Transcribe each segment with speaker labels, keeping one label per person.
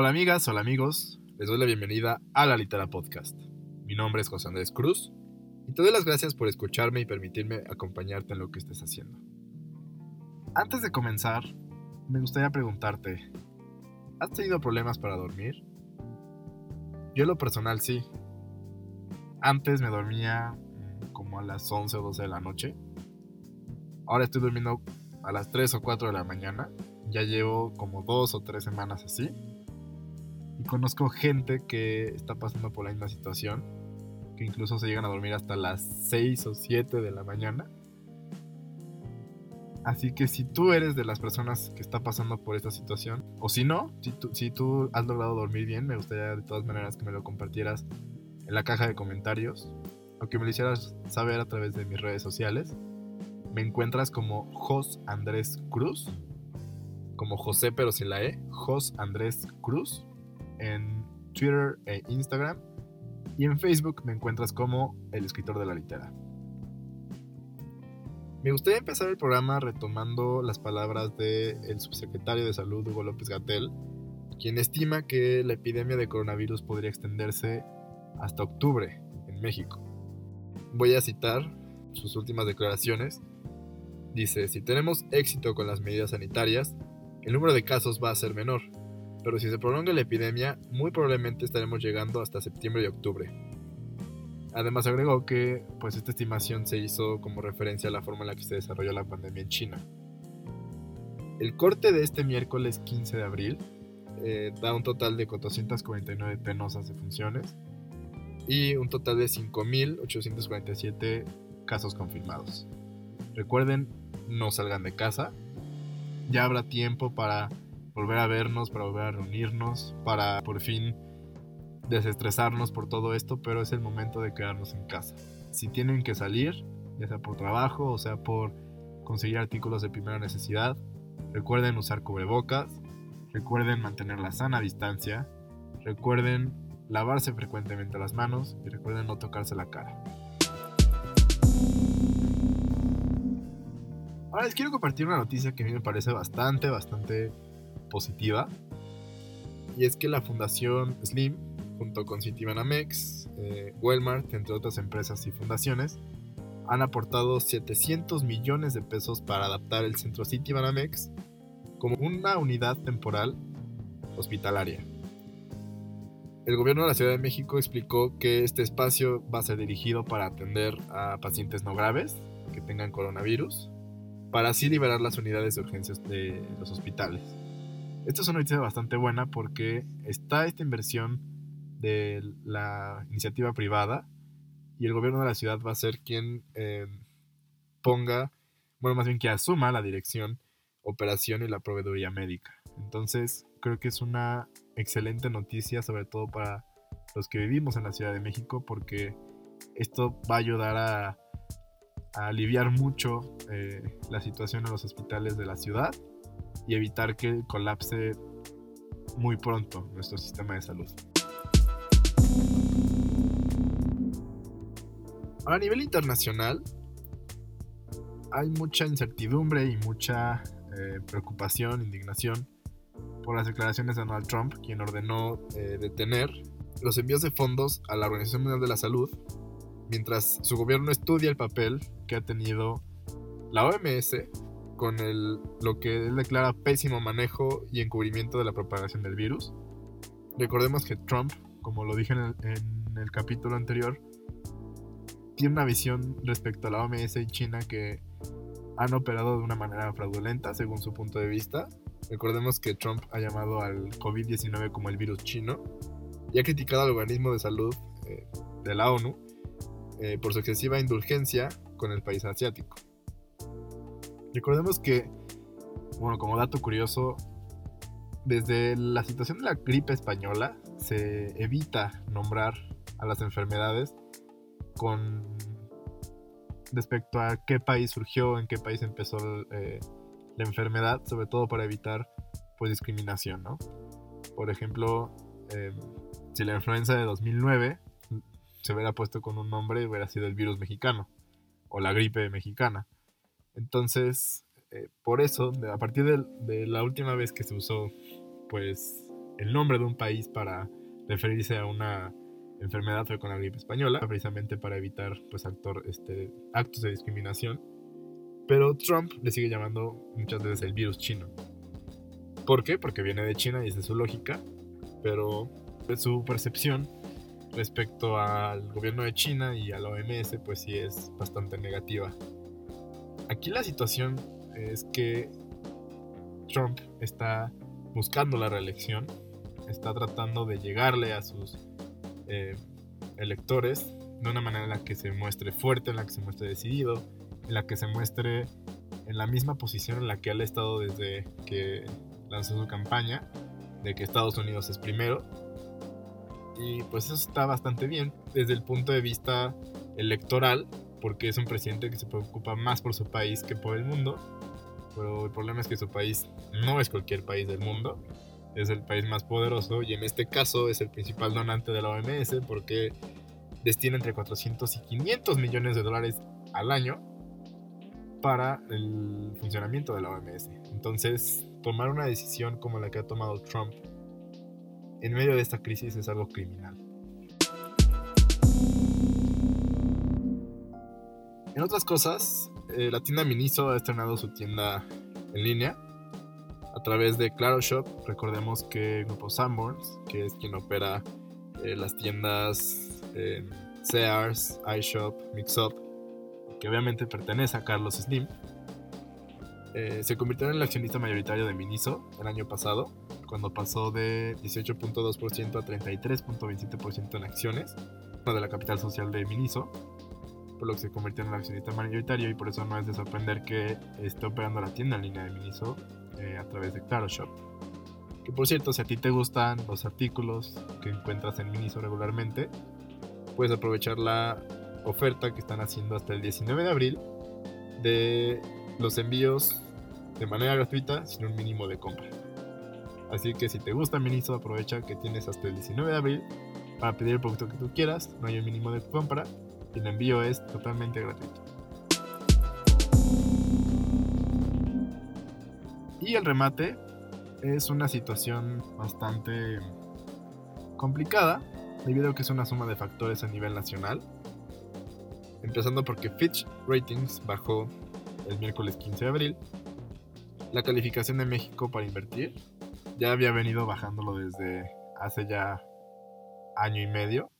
Speaker 1: Hola amigas, hola amigos, les doy la bienvenida a la Litera Podcast. Mi nombre es José Andrés Cruz y te doy las gracias por escucharme y permitirme acompañarte en lo que estés haciendo. Antes de comenzar, me gustaría preguntarte, ¿has tenido problemas para dormir? Yo en lo personal sí. Antes me dormía como a las 11 o 12 de la noche. Ahora estoy durmiendo a las 3 o 4 de la mañana. Ya llevo como 2 o 3 semanas así. Y conozco gente que está pasando por la misma situación. Que incluso se llegan a dormir hasta las 6 o 7 de la mañana. Así que si tú eres de las personas que está pasando por esta situación, o si no, si tú, si tú has logrado dormir bien, me gustaría de todas maneras que me lo compartieras en la caja de comentarios o que me lo hicieras saber a través de mis redes sociales. Me encuentras como Jos Andrés Cruz, como José pero sin la E, Jos Andrés Cruz, en Twitter e Instagram. Y en Facebook me encuentras como el escritor de la litera. Me gustaría empezar el programa retomando las palabras del subsecretario de Salud Hugo López Gatel, quien estima que la epidemia de coronavirus podría extenderse hasta octubre en México. Voy a citar sus últimas declaraciones. Dice, si tenemos éxito con las medidas sanitarias, el número de casos va a ser menor, pero si se prolonga la epidemia, muy probablemente estaremos llegando hasta septiembre y octubre. Además agregó que pues esta estimación se hizo como referencia a la forma en la que se desarrolló la pandemia en China. El corte de este miércoles 15 de abril eh, da un total de 449 penosas defunciones y un total de 5.847 casos confirmados. Recuerden, no salgan de casa. Ya habrá tiempo para volver a vernos, para volver a reunirnos, para por fin desestresarnos por todo esto, pero es el momento de quedarnos en casa. Si tienen que salir, ya sea por trabajo o sea por conseguir artículos de primera necesidad, recuerden usar cubrebocas, recuerden mantener la sana distancia, recuerden lavarse frecuentemente las manos y recuerden no tocarse la cara. Ahora les quiero compartir una noticia que a mí me parece bastante, bastante positiva. Y es que la Fundación Slim junto con Citibanamex, eh, Walmart, entre otras empresas y fundaciones, han aportado 700 millones de pesos para adaptar el centro Citibanamex como una unidad temporal hospitalaria. El gobierno de la Ciudad de México explicó que este espacio va a ser dirigido para atender a pacientes no graves que tengan coronavirus, para así liberar las unidades de urgencias de los hospitales. Esto es una noticia bastante buena porque está esta inversión de la iniciativa privada y el gobierno de la ciudad va a ser quien eh, ponga, bueno, más bien que asuma la dirección, operación y la proveeduría médica. Entonces, creo que es una excelente noticia, sobre todo para los que vivimos en la Ciudad de México, porque esto va a ayudar a, aliviar mucho eh, la situación en los hospitales de la ciudad y evitar que colapse muy pronto nuestro sistema de salud. a nivel internacional, hay mucha incertidumbre y mucha eh, preocupación, indignación por las declaraciones de Donald Trump, quien ordenó eh, detener los envíos de fondos a la Organización Mundial de la Salud, mientras su gobierno estudia el papel que ha tenido la OMS con el, lo que él declara pésimo manejo y encubrimiento de la propagación del virus. Recordemos que Trump, como lo dije en el capítulo anterior, tiene una visión respecto a la OMS y China que han operado de una manera fraudulenta según su punto de vista. Recordemos que Trump ha llamado al COVID-19 como el virus chino y ha criticado al organismo de salud eh, de la ONU eh, por su excesiva indulgencia con el país asiático. Recordemos que, bueno, como dato curioso, desde la situación de la gripe española se evita nombrar a las enfermedades con respecto a qué país surgió, en qué país empezó eh, la enfermedad, sobre todo para evitar pues discriminación, ¿no? Por ejemplo, em, si la influenza de 2009 se hubiera puesto con un nombre, hubiera sido el virus mexicano o la gripe mexicana. Entonces, eh, por eso, a partir de, la última vez que se usó, pues, el nombre de un país para referirse a una enfermedad fue con la gripe española, precisamente para evitar pues, actor, este, actos de discriminación. Pero Trump le sigue llamando muchas veces el virus chino. ¿Por qué? Porque viene de China y esa es su lógica, pero su percepción respecto al gobierno de China y a la OMS pues sí es bastante negativa. Aquí la situación es que Trump está buscando la reelección, está tratando de llegarle a sus eh, electores de una manera en la que se muestre fuerte, en la que se muestre decidido, en la que se muestre en la misma posición en la que él ha estado desde que lanzó su campaña, de que Estados Unidos es primero. Y pues eso está bastante bien desde el punto de vista electoral, porque es un presidente que se preocupa más por su país que por el mundo. Pero el problema es que su país no es cualquier país del mundo es el país más poderoso y en este caso es el principal donante de la OMS porque destina entre 400 y 500 millones de dólares al año para el funcionamiento de la OMS. Entonces, tomar una decisión como la que ha tomado Trump en medio de esta crisis es algo criminal. En otras cosas, eh, la tienda Miniso ha estrenado su tienda en línea a través de Claro Shop. Recordemos que el grupo Sanborns, que es quien opera eh, las tiendas Sears, iShop, Mixup, que obviamente pertenece a Carlos Slim, eh, se convirtió en el accionista mayoritario de Miniso el año pasado, cuando pasó de 18.2% a 33.27% en acciones de la capital social de Miniso, por lo que se convirtió en el accionista mayoritario y por eso no es de sorprender que esté operando la tienda en línea de Miniso eh, a través de Claro Shop. Que por cierto, si a ti te gustan los artículos que encuentras en Miniso regularmente, puedes aprovechar la oferta que están haciendo hasta el 19 de abril de los envíos de manera gratuita sin un mínimo de compra. Así que si te gusta Miniso, aprovecha que tienes hasta el 19 de abril para pedir el producto que tú quieras, no hay un mínimo de compra el envío es totalmente gratuito. Y el remate es una situación bastante complicada, debido a que es una suma de factores a nivel nacional. Empezando porque Fitch Ratings bajó el miércoles 15 de abril la calificación de México para invertir. Ya había venido bajándolo desde hace ya año y medio.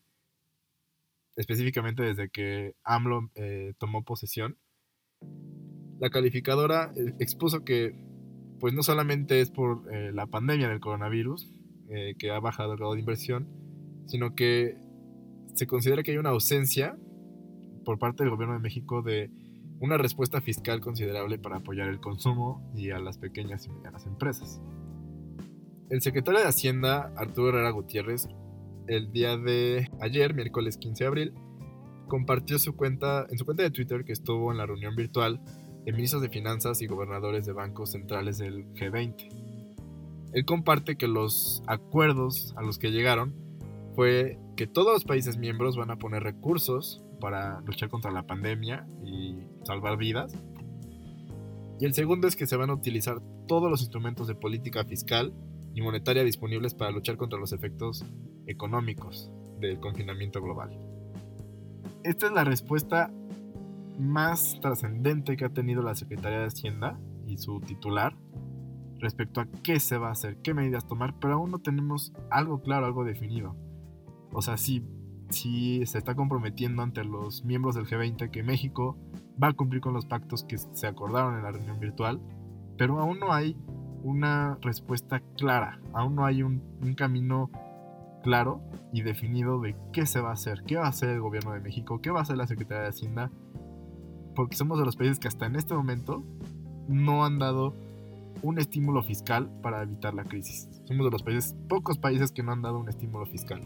Speaker 1: Específicamente desde que AMLO eh, tomó posesión. La calificadora eh, expuso que pues no solamente es por eh, la pandemia del coronavirus que ha bajado el grado de inversión, sino que se considera que hay una ausencia por parte del gobierno de México de una respuesta fiscal considerable para apoyar el consumo y a las pequeñas y medianas empresas. El secretario de Hacienda, Arturo Herrera Gutiérrez, el día de ayer, miércoles 15 de abril, compartió su cuenta, en su cuenta de Twitter que estuvo en la reunión virtual de ministros de finanzas y gobernadores de bancos centrales del G20. Él comparte que los acuerdos a los que llegaron fue que todos los países miembros van a poner recursos para luchar contra la pandemia y salvar vidas. Y el segundo es que se van a utilizar todos los instrumentos de política fiscal y monetaria disponibles para luchar contra los efectos económicos del confinamiento global. Esta es la respuesta más trascendente que ha tenido la Secretaría de Hacienda y su titular respecto a qué se va a hacer, qué medidas tomar, pero aún no tenemos algo claro, algo definido. O sea, sí, sí se está comprometiendo ante los miembros del G20 que México va a cumplir con los pactos que se acordaron en la reunión virtual, pero aún no hay una respuesta clara, aún no hay un, un camino claro y definido de qué se va a hacer, qué va a hacer el gobierno de México, qué va a hacer la Secretaría de Hacienda porque somos de los países que hasta en este momento no han dado un estímulo fiscal para evitar la crisis. Somos de los pocos países que no han dado un estímulo fiscal.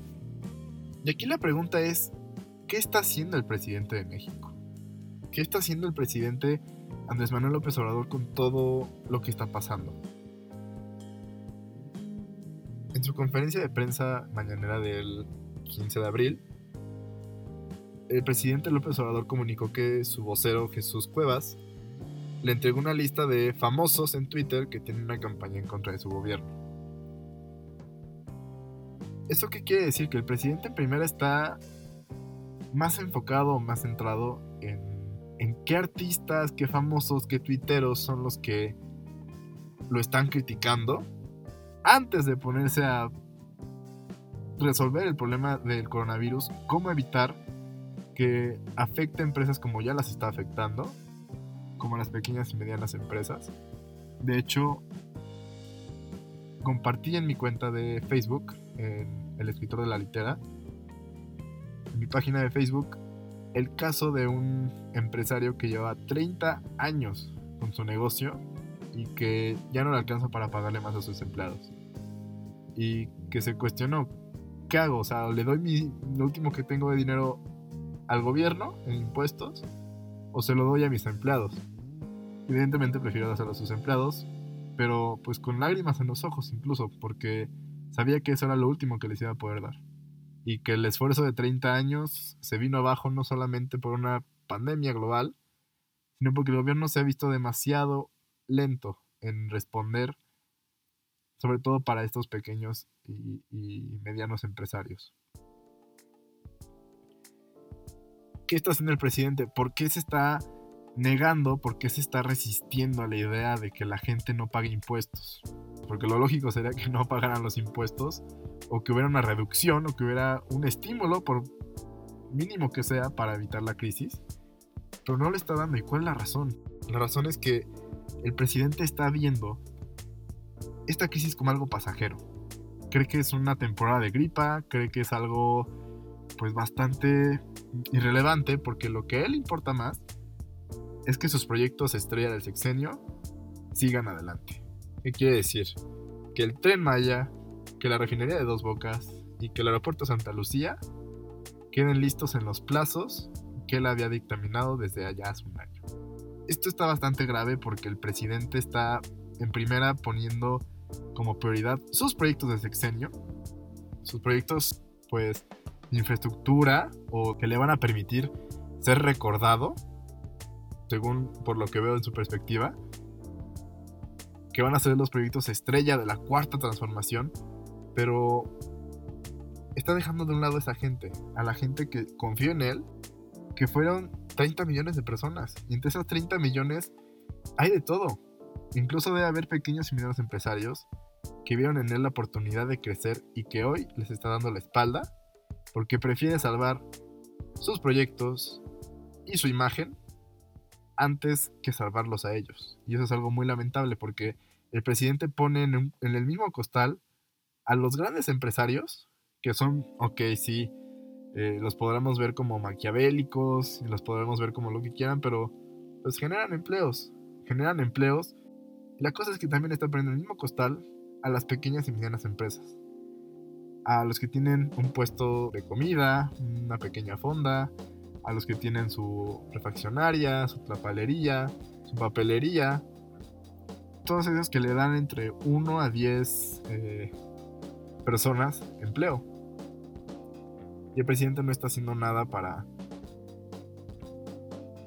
Speaker 1: Y aquí la pregunta es, ¿qué está haciendo el presidente de México? ¿Qué está haciendo el presidente Andrés Manuel López Obrador con todo lo que está pasando? En su conferencia de prensa mañanera del 15 de abril, el presidente López Obrador comunicó que su vocero Jesús Cuevas le entregó una lista de famosos en Twitter que tienen una campaña en contra de su gobierno. ¿Esto qué quiere decir? Que el presidente en primera está más enfocado, más centrado en, en qué artistas, qué famosos, qué tuiteros son los que lo están criticando antes de ponerse a resolver el problema del coronavirus, cómo evitar que afecte a empresas como ya las está afectando, como las pequeñas y medianas empresas. De hecho, compartí en mi cuenta de Facebook, en el escritor de la litera, en mi página de Facebook, el caso de un empresario que lleva 30 años con su negocio y que ya no le alcanza para pagarle más a sus empleados. Y que se cuestionó, ¿qué hago? O sea, ¿le doy mi, lo último que tengo de dinero al gobierno en impuestos o se lo doy a mis empleados? Evidentemente prefiero dárselo a sus empleados, pero pues con lágrimas en los ojos incluso, porque sabía que eso era lo último que les iba a poder dar. Y que el esfuerzo de 30 años se vino abajo no solamente por una pandemia global, sino porque el gobierno se ha visto demasiado lento en responder, sobre todo para estos pequeños y, medianos empresarios. ¿Qué está haciendo el presidente? ¿Por qué se está negando, por qué se está resistiendo a la idea de que la gente no pague impuestos? Porque lo lógico sería que no pagaran los impuestos o que hubiera una reducción o que hubiera un estímulo, por mínimo que sea, para evitar la crisis. Pero no le está dando. ¿Y cuál es la razón? La razón es que el presidente está viendo esta crisis como algo pasajero. Cree que es una temporada de gripa, cree que es algo pues bastante irrelevante porque lo que a él importa más es que sus proyectos estrella del sexenio sigan adelante. ¿Qué quiere decir? Que el tren Maya, que la refinería de Dos Bocas y que el aeropuerto Santa Lucía queden listos en los plazos que él había dictaminado desde allá hace un año esto está bastante grave porque el presidente está en primera poniendo como prioridad sus proyectos de sexenio, sus proyectos pues de infraestructura o que le van a permitir ser recordado, según por lo que veo en su perspectiva, que van a ser los proyectos estrella de la cuarta transformación, pero está dejando de un lado a esa gente, a la gente que confió en él, que fueron 30 millones de personas. Y entre esas 30 millones hay de todo. Incluso debe haber pequeños y medianos empresarios que vieron en él la oportunidad de crecer y que hoy les está dando la espalda porque prefiere salvar sus proyectos y su imagen antes que salvarlos a ellos. Y eso es algo muy lamentable porque el presidente pone en, el mismo costal a los grandes empresarios, que son, ok, sí, eh, los podremos ver como maquiavélicos y los podremos ver como lo que quieran, pero pues generan empleos, generan empleos. la cosa es que también están poniendo el mismo costal a las pequeñas y medianas empresas. A los que tienen un puesto de comida, una pequeña fonda, a los que tienen su refaccionaria, su trapalería, su papelería. Todos esos que le dan entre 1 a 10 eh, personas empleo. Y el presidente no está haciendo nada para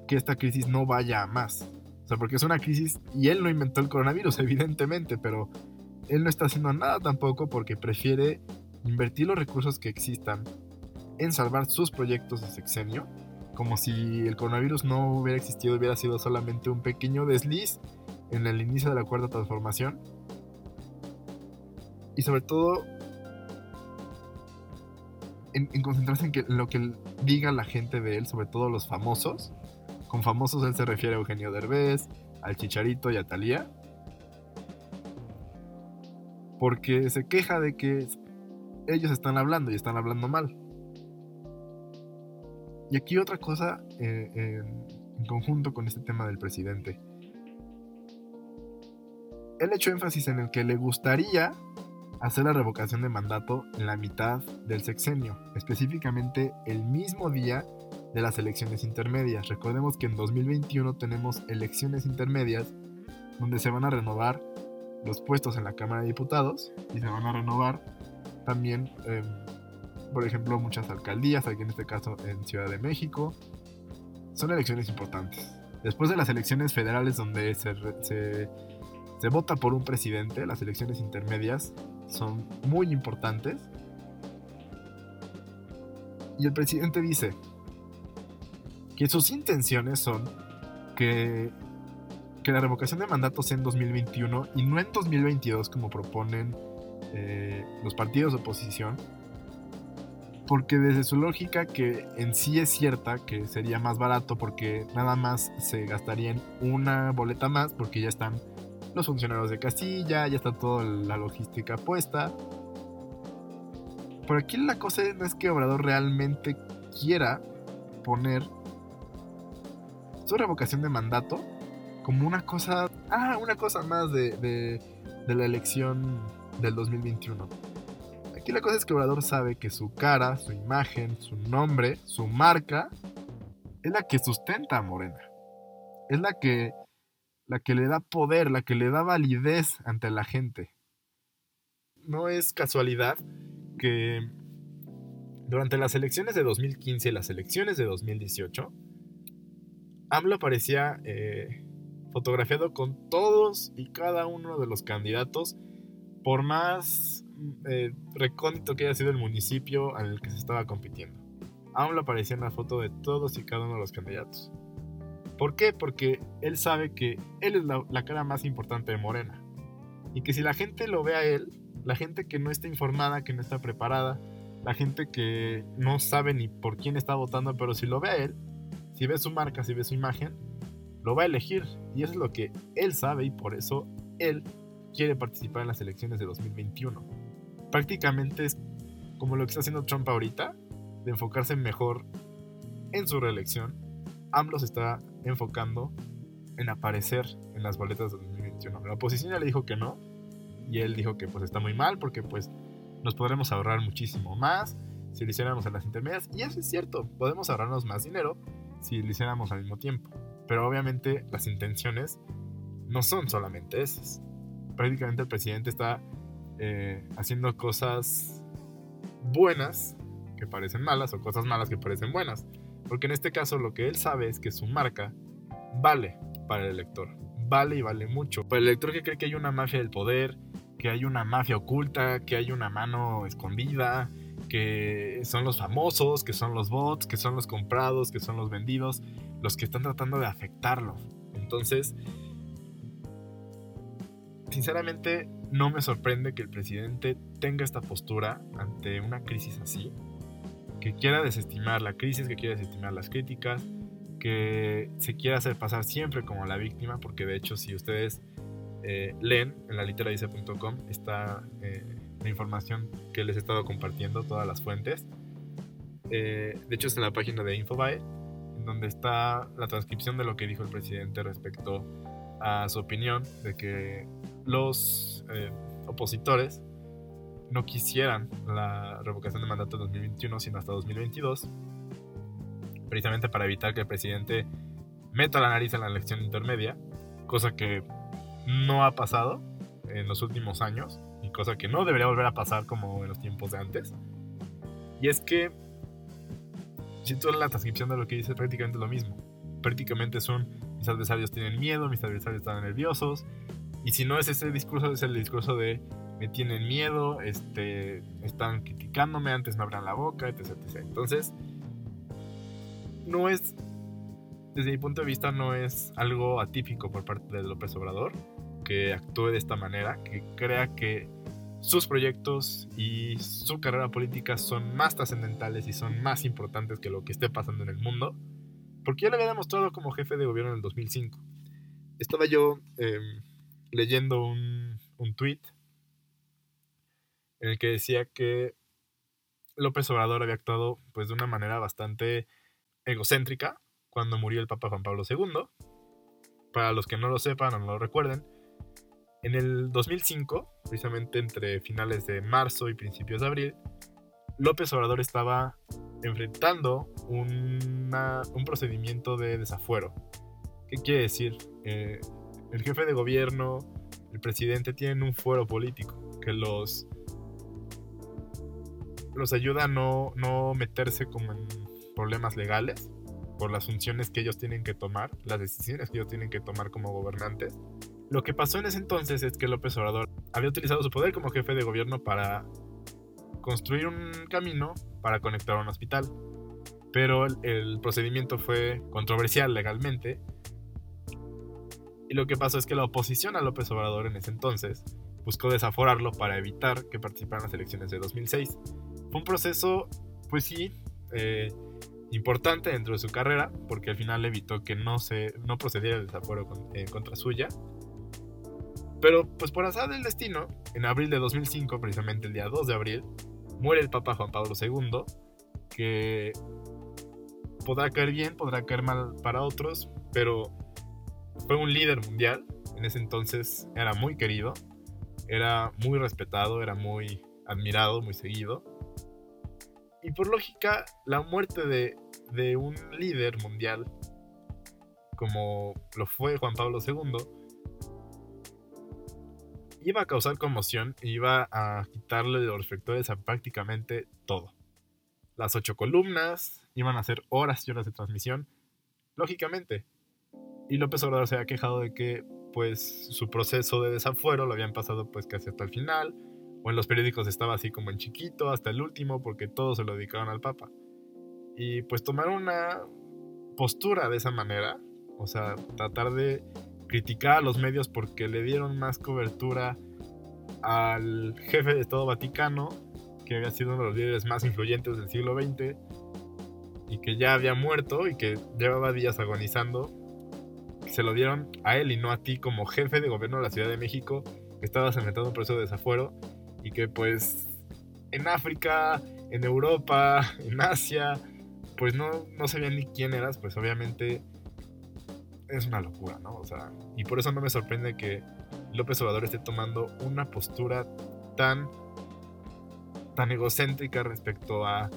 Speaker 1: que esta crisis no vaya a más. O sea, porque es una crisis y él no inventó el coronavirus, evidentemente, pero él no está haciendo nada tampoco porque prefiere invertir los recursos que existan en salvar sus proyectos de sexenio, como si el coronavirus no hubiera existido, hubiera sido solamente un pequeño desliz en el inicio de la cuarta transformación. Y sobre todo en, concentrarse en, lo que diga la gente de él, sobre todo los famosos. Con famosos él se refiere a Eugenio Derbez, al Chicharito y a Talía. Porque se queja de que ellos están hablando y están hablando mal. Y aquí otra cosa eh, en conjunto con este tema del presidente. Él echó énfasis en el que le gustaría hacer la revocación de mandato en la mitad del sexenio, específicamente el mismo día de las elecciones intermedias. Recordemos que en 2021 tenemos elecciones intermedias donde se van a renovar los puestos en la Cámara de Diputados y se van a renovar también, em, por ejemplo, muchas alcaldías, aquí en este caso en Ciudad de México. Son elecciones importantes. Después de las elecciones federales donde se, se, se vota por un presidente, las elecciones intermedias son muy importantes Y el presidente dice que sus intenciones son que, que la revocación de mandato sea en 2021 y no en 2022 como proponen eh, los partidos de oposición. Porque desde su lógica que en sí es cierta que sería más barato porque nada más se gastaría en una boleta más porque ya están los funcionarios de Castilla, ya está toda la logística puesta. Por aquí la cosa no es que Obrador realmente quiera poner su revocación de mandato como una cosa, ah, una cosa más de, de, la elección del 2021. Aquí la cosa es que Obrador sabe que su cara, su imagen, su nombre, su marca, es la que sustenta a Morena. Es la que, la que le da poder, la que le da validez ante la gente. No es casualidad que durante las elecciones de 2015 y las elecciones de 2018, AMLO aparecía eh, fotografiado con todos y cada uno de los candidatos, por más eh, recóndito que haya sido el municipio en el que se estaba compitiendo. AMLO aparecía en la foto de todos y cada uno de los candidatos. ¿Por qué? Porque él sabe que él es la, cara más importante de Morena. Y que si la gente lo ve a él, la gente que no está informada, que no está preparada, la gente que no sabe ni por quién está votando, pero si lo ve a él, si ve su marca, si ve su imagen, lo va a elegir. Y eso es lo que él sabe y por eso él quiere participar en las elecciones de 2021. Prácticamente es como lo que está haciendo Trump ahorita, de enfocarse mejor en su reelección. AMLO está enfocando en aparecer en las boletas de 2021. La oposición ya le dijo que no, y él dijo que pues está muy mal porque pues nos podremos ahorrar muchísimo más si lo hiciéramos en las intermedias. Y eso es cierto, podemos ahorrarnos más dinero si lo hiciéramos al mismo tiempo. Pero obviamente las intenciones no son solamente esas. Prácticamente el presidente está eh, haciendo cosas buenas que parecen malas o cosas malas que parecen buenas. Porque en este caso lo que él sabe es que su marca vale para el elector. Vale y vale mucho. Para el elector que cree que hay una mafia del poder, que hay una mafia oculta, que hay una mano escondida, que son los famosos, que son los bots, que son los comprados, que son los vendidos, los que están tratando de afectarlo. Entonces, sinceramente, no me sorprende que el presidente tenga esta postura ante una crisis así, que quiera desestimar la crisis, que quiera desestimar las críticas, que se quiera hacer pasar siempre como la víctima, porque de hecho si ustedes eh, leen en la literadice.com está eh, la información que les he estado compartiendo, todas las fuentes. Eh, de hecho, es en la página de Infobae, donde está la transcripción de lo que dijo el presidente respecto a su opinión de que los opositores no quisieran la revocación de mandato en 2021, sino hasta 2022, precisamente para evitar que el presidente meta la nariz en la elección intermedia, cosa que no ha pasado en los últimos años, y cosa que no debería volver a pasar como en los tiempos de antes. Y es que, si tú la transcripción de lo que dice, prácticamente lo mismo. Prácticamente son, mis adversarios tienen miedo, mis adversarios están nerviosos, y si no es ese discurso, es el discurso de me tienen miedo, este, están criticándome, antes me abran la boca, etc. Entonces, no es, desde mi punto de vista, no es algo atípico por parte de López Obrador que actúe de esta manera, que crea que sus proyectos y su carrera política son más trascendentales y son más importantes que lo que esté pasando en el mundo, porque ya lo había demostrado como jefe de gobierno en el 2005. Estaba yo em, leyendo un, un tweet en el que decía que López Obrador había actuado pues de una manera bastante egocéntrica cuando murió el Papa Juan Pablo II. Para los que no lo sepan o no lo recuerden, en el 2005, precisamente entre finales de marzo y principios de abril, López Obrador estaba enfrentando un procedimiento de desafuero. ¿Qué quiere decir? Eh, el jefe de gobierno, el presidente tienen un fuero político que los, los ayuda a no, no meterse como en problemas legales por las funciones que ellos tienen que tomar, las decisiones que ellos tienen que tomar como gobernantes lo que pasó en ese entonces es que López Obrador había utilizado su poder como jefe de gobierno para construir un camino para conectar a un hospital. Pero el, procedimiento fue controversial legalmente. Y lo que pasó es que la oposición a López Obrador en ese entonces buscó desaforarlo para evitar que participara en las elecciones de 2006. Un proceso, pues sí, eh, importante dentro de su carrera, porque al final evitó que no, se, no procediera el desafuero en contra suya. Pero pues por azar del destino, en abril de 2005, precisamente el día 2 de abril, muere el Papa Juan Pablo II, que podrá caer bien, podrá caer mal para otros, pero fue un líder mundial, en ese entonces era muy querido, era muy respetado, era muy admirado, muy seguido. Y por lógica, la muerte de, de un líder mundial, como lo fue Juan Pablo II, iba a causar conmoción y iba a quitarle los reflectores a prácticamente todo. Las ocho columnas iban a ser horas y horas de transmisión, lógicamente. Y López Obrador se había quejado de que pues su proceso de desafuero lo habían pasado pues casi hasta el final, o en los periódicos estaba así como en chiquito hasta el último porque todos se lo dedicaban al Papa. Y pues tomar una postura de esa manera, o sea, tratar de criticar a los medios porque le dieron más cobertura al jefe de Estado Vaticano, que había sido uno de los líderes más influyentes del siglo XX y que ya había muerto y que llevaba días agonizando. Se lo dieron a él y no a ti como jefe de gobierno de la Ciudad de México, que estabas enfrentando un proceso de desafuero y que pues en África, en Europa, en Asia, pues no, no sabían ni quién eras, pues obviamente es una locura, ¿no? O sea, y por eso no me sorprende que López Obrador esté tomando una postura tan tan egocéntrica respecto a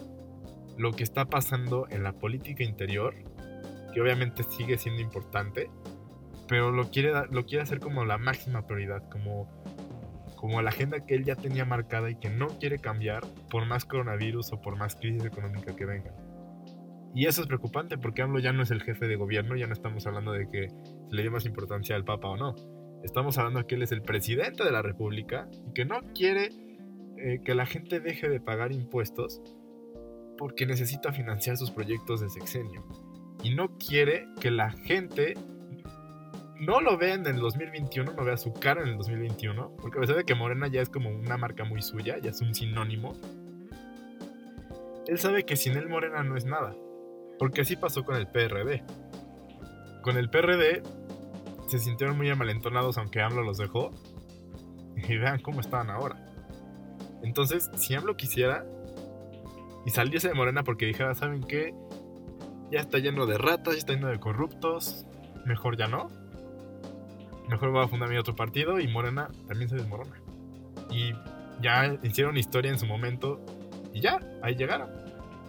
Speaker 1: lo que está pasando en la política interior, que obviamente sigue siendo importante, pero lo quiere, lo quiere hacer como la máxima prioridad, como, como la agenda que él ya tenía marcada y que no quiere cambiar por más coronavirus o por más crisis económica que venga. Y eso es preocupante porque AMLO ya no es el jefe de gobierno, ya no estamos hablando de que le dio más importancia al Papa o no. Estamos hablando de que él es el presidente de la República y que no quiere eh, que la gente deje de pagar impuestos porque necesita financiar sus proyectos de sexenio. Y no quiere que la gente no lo vea en el 2021, no vea su cara en el 2021, porque a pesar de que Morena ya es como una marca muy suya, ya es un sinónimo, él sabe que sin él Morena no es nada. Porque así pasó con el PRD. Con el PRD se sintieron muy amalentonados aunque AMLO los dejó. Y vean cómo estaban ahora. Entonces, si AMLO quisiera y saliese de Morena porque dijera, ¿saben qué? Ya está lleno de ratas, ya está lleno de corruptos, mejor ya no. Mejor voy a fundar mi otro partido y Morena también se desmorona. Y ya hicieron historia en su momento y ya, ahí llegaron.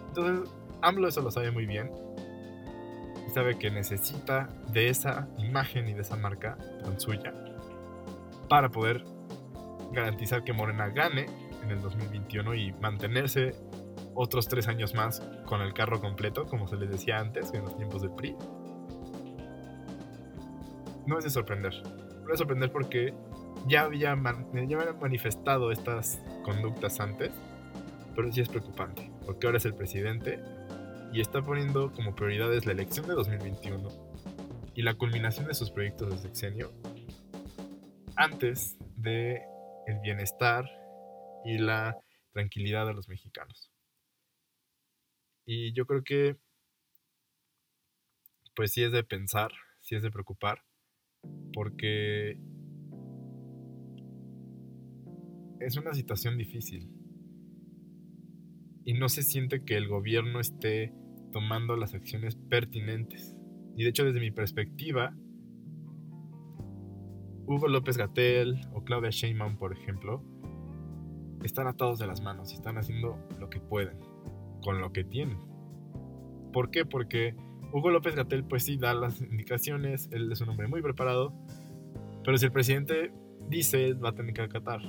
Speaker 1: Entonces, AMLO eso lo sabe muy bien. Y sabe que necesita de esa imagen y de esa marca tan suya para poder garantizar que Morena gane en el 2021 y mantenerse otros tres años más con el carro completo, como se les decía antes, en los tiempos del PRI. No es de sorprender. No es de sorprender porque ya había, ya había manifestado estas conductas antes, pero sí es preocupante, porque ahora es el presidente y está poniendo como prioridades la elección de 2021 y la culminación de sus proyectos de sexenio antes de el bienestar y la tranquilidad de los mexicanos. Y yo creo que pues sí es de pensar, sí es de preocupar, porque es una situación difícil y no se siente que el gobierno esté tomando las acciones pertinentes. Y de hecho, desde mi perspectiva, Hugo López Gatel o Claudia Sheinbaum, por ejemplo, están atados de las manos y están haciendo lo que pueden con lo que tienen. ¿Por qué? Porque Hugo López Gatel pues sí da las indicaciones, él es un hombre muy preparado, pero si el presidente dice, va a tener que acatar.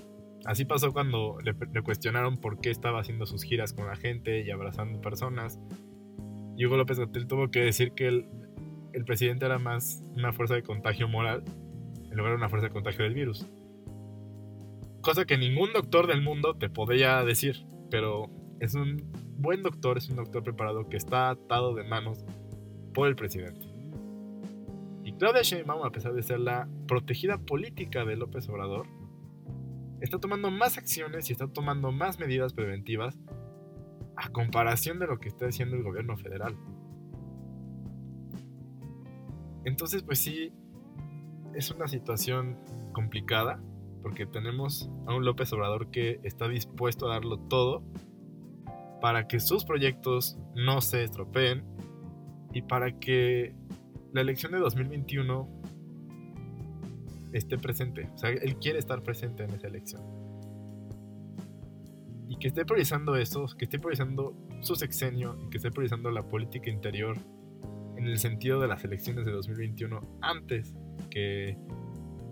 Speaker 1: Así pasó cuando le, cuestionaron por qué estaba haciendo sus giras con la gente y abrazando personas. Y Hugo López Gatel tuvo que decir que el, el presidente era más una fuerza de contagio moral en lugar de una fuerza de contagio del virus. Cosa que ningún doctor del mundo te podía decir. pero es un buen doctor, es un doctor preparado que está atado de manos por el presidente. Y Claudia Sheinbaum, a pesar de ser la protegida política de López Obrador, está tomando más acciones y está tomando más medidas preventivas a comparación de lo que está haciendo el gobierno federal. Entonces, pues sí, es una situación complicada porque tenemos a un López Obrador que está dispuesto a darlo todo para que sus proyectos no se estropeen y para que la elección de 2021 esté presente. O sea, él quiere estar presente en esa elección. Y que esté priorizando eso, que esté priorizando su sexenio y que esté priorizando la política interior en el sentido de las elecciones de 2021 antes que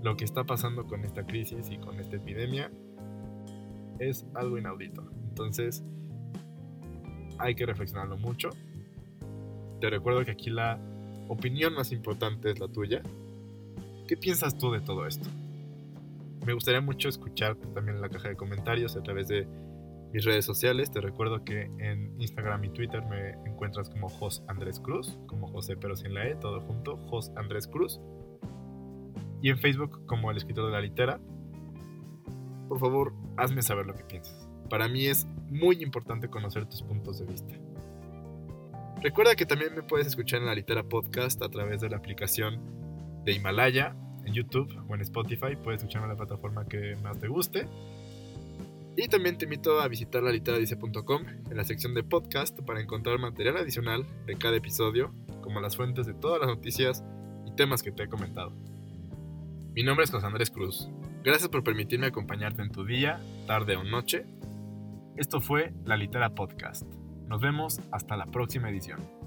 Speaker 1: lo que está pasando con esta crisis y con esta epidemia es algo inaudito. Entonces, hay que reflexionarlo mucho. Te recuerdo que aquí la opinión más importante es la tuya. ¿Qué piensas tú de todo esto? Me gustaría mucho escucharte también en la caja de comentarios a través de mis redes sociales. Te recuerdo que en Instagram y Twitter me encuentras como Jos Andrés Cruz, como José pero sin la E, todo junto, Jos Andrés Cruz. Y en Facebook como el escritor de la litera. Por favor, hazme saber lo que piensas. Para mí es muy importante conocer tus puntos de vista. Recuerda que también me puedes escuchar en la Litera Podcast a través de la aplicación de Himalaya, en YouTube o en Spotify. Puedes escucharme en la plataforma que más te guste. Y también te invito a visitar la literadice.com en la sección de podcast para encontrar material adicional de cada episodio, como las fuentes de todas las noticias y temas que te he comentado. Mi nombre es José Andrés Cruz. Gracias por permitirme acompañarte en tu día, tarde o noche. Esto fue La Litera Podcast. Nos vemos hasta la próxima edición.